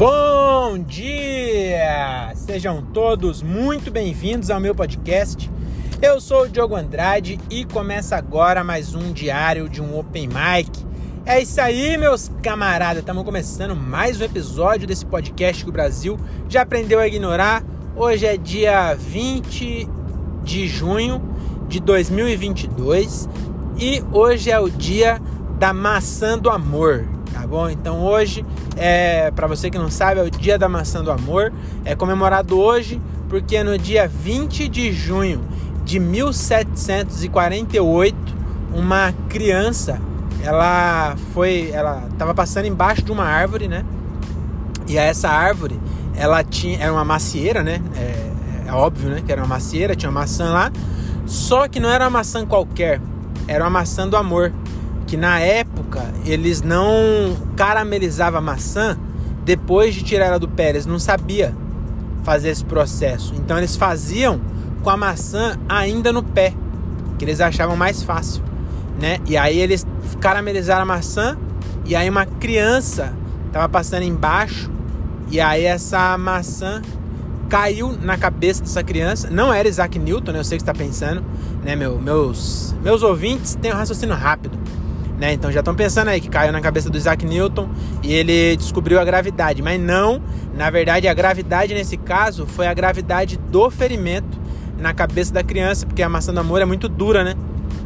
Bom dia! Sejam todos muito bem-vindos ao meu podcast. Eu sou o Diogo Andrade e começa agora mais um diário de um Open Mic. É isso aí, meus camaradas. Estamos começando mais um episódio desse podcast que o Brasil já aprendeu a ignorar. Hoje é dia 20 de junho de 2022 e hoje é o dia da maçã do amor bom? Então hoje, é, para você que não sabe, é o Dia da Maçã do Amor. É comemorado hoje porque no dia 20 de junho de 1748, uma criança, ela foi, ela estava passando embaixo de uma árvore, né? E essa árvore, ela tinha, era uma macieira, né? É, é óbvio, né? Que era uma macieira, tinha uma maçã lá. Só que não era uma maçã qualquer, era uma maçã do amor que na época eles não caramelizavam a maçã depois de tirar ela do pé, eles não sabia fazer esse processo. Então eles faziam com a maçã ainda no pé, que eles achavam mais fácil, né? E aí eles caramelizaram a maçã e aí uma criança estava passando embaixo e aí essa maçã caiu na cabeça dessa criança. Não era Isaac Newton, né? Eu sei que está pensando, né? Meu, meus meus ouvintes têm um raciocínio rápido. Né? Então já estão pensando aí que caiu na cabeça do Isaac Newton e ele descobriu a gravidade, mas não, na verdade a gravidade nesse caso foi a gravidade do ferimento na cabeça da criança, porque a maçã do amor é muito dura, né?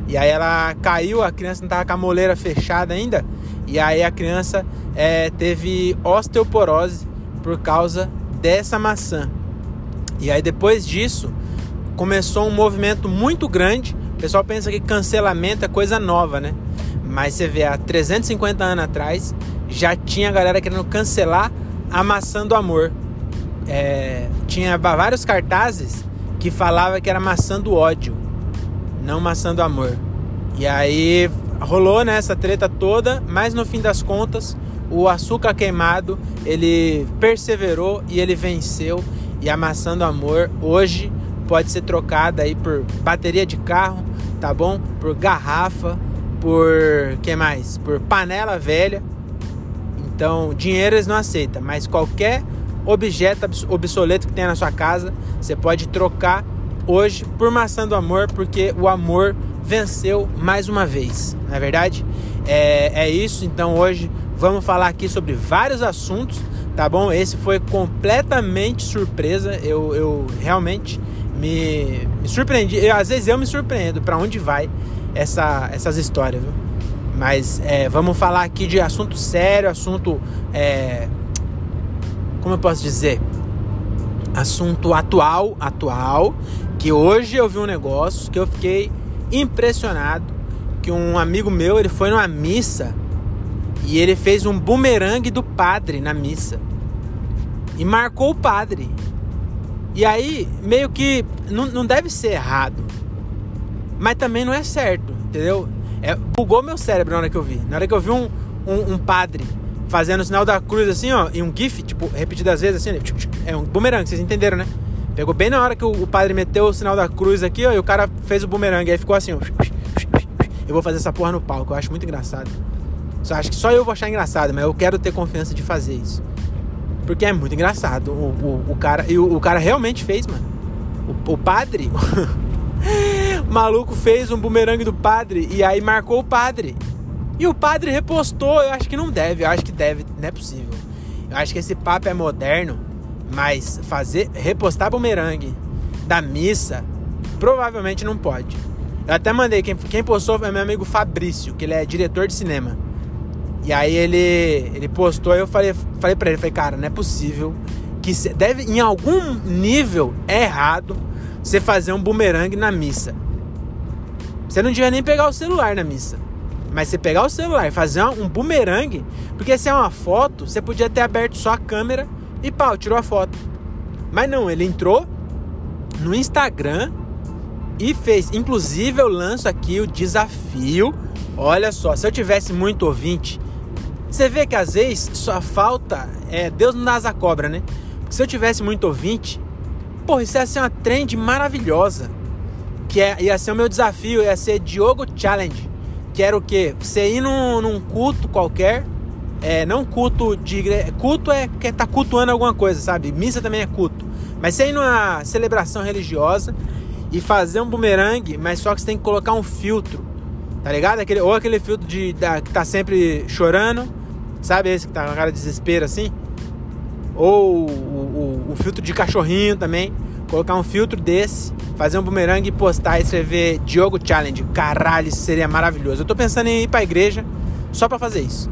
E aí ela caiu, a criança não estava com a moleira fechada ainda, e aí a criança é, teve osteoporose por causa dessa maçã. E aí depois disso começou um movimento muito grande. O pessoal pensa que cancelamento é coisa nova, né? Mas você vê, há 350 anos atrás, já tinha galera querendo cancelar a maçã do amor. É, tinha vários cartazes que falava que era maçã do ódio, não maçã do amor. E aí rolou né, essa treta toda, mas no fim das contas, o açúcar queimado, ele perseverou e ele venceu. E a maçã do amor hoje pode ser trocada aí por bateria de carro, tá bom? Por garrafa, por que mais? Por panela velha. Então, dinheiro eles não aceitam, mas qualquer objeto obsoleto que tenha na sua casa, você pode trocar hoje por maçã do amor, porque o amor venceu mais uma vez, não é verdade? É, é isso, então hoje vamos falar aqui sobre vários assuntos, tá bom? Esse foi completamente surpresa, eu, eu realmente me, me surpreendi, eu, às vezes eu me surpreendo para onde vai essa, essas histórias, viu? Mas é, vamos falar aqui de assunto sério, assunto. É, como eu posso dizer? Assunto atual, atual. Que hoje eu vi um negócio que eu fiquei impressionado. Que um amigo meu ele foi numa missa e ele fez um bumerangue do padre na missa e marcou o padre. E aí, meio que não, não deve ser errado mas também não é certo, entendeu? É, bugou meu cérebro na hora que eu vi. Na hora que eu vi um, um, um padre fazendo o sinal da cruz assim, ó, e um gif, tipo, repetidas vezes assim, é um bumerangue, vocês entenderam, né? Pegou bem na hora que o, o, padre meteu o sinal da cruz aqui, ó, e o cara fez o bumerangue, aí ficou assim, ó. Eu vou fazer essa porra no palco, eu acho muito engraçado. Só acho que só eu vou achar engraçado, mas eu quero ter confiança de fazer isso. Porque é muito engraçado. O, o, o cara, e o, o cara realmente fez, mano. O, padre, maluco fez um bumerangue do padre e aí marcou o padre. E o padre repostou. Eu acho que não deve, eu acho que deve, não é possível. Eu acho que esse papo é moderno, mas fazer repostar bumerangue da missa provavelmente não pode. Eu até mandei, quem, quem postou foi meu amigo Fabrício, que ele é diretor de cinema. E aí ele, ele postou, eu falei, falei pra ele, falei, cara, não é possível que deve, em algum nível é errado você fazer um bumerangue na missa. Você não devia nem pegar o celular na missa. Mas você pegar o celular e fazer um bumerangue, porque se é uma foto, você podia ter aberto só a câmera e pau, tirou a foto. Mas não, ele entrou no Instagram e fez. Inclusive, eu lanço aqui o desafio. Olha só, se eu tivesse muito ouvinte, você vê que às vezes só falta. É, Deus não dá asa cobra, né? Se eu tivesse muito ouvinte, Porra, isso ia ser uma trend maravilhosa. Que é, ia ser o meu desafio, ia ser Diogo Challenge. Que era o quê? Você ir num, num culto qualquer é, não culto de igreja. Culto é que tá cultuando alguma coisa, sabe? Missa também é culto. Mas você ir numa celebração religiosa e fazer um bumerangue, mas só que você tem que colocar um filtro, tá ligado? Aquele, ou aquele filtro de, da, que tá sempre chorando, sabe? Esse que tá com cara de desespero assim. Ou o, o, o filtro de cachorrinho também. Colocar um filtro desse, fazer um bumerangue e postar e escrever Diogo Challenge. Caralho, isso seria maravilhoso. Eu tô pensando em ir pra igreja só pra fazer isso.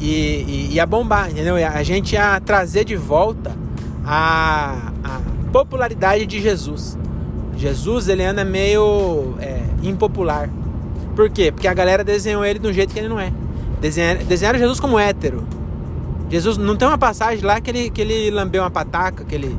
E, e, e a bombar, entendeu? A gente ia trazer de volta a, a popularidade de Jesus. Jesus, ele anda meio é, impopular. Por quê? Porque a galera desenhou ele um jeito que ele não é. Desenharam, desenharam Jesus como hétero. Jesus não tem uma passagem lá que ele, que ele lambeu uma pataca, que ele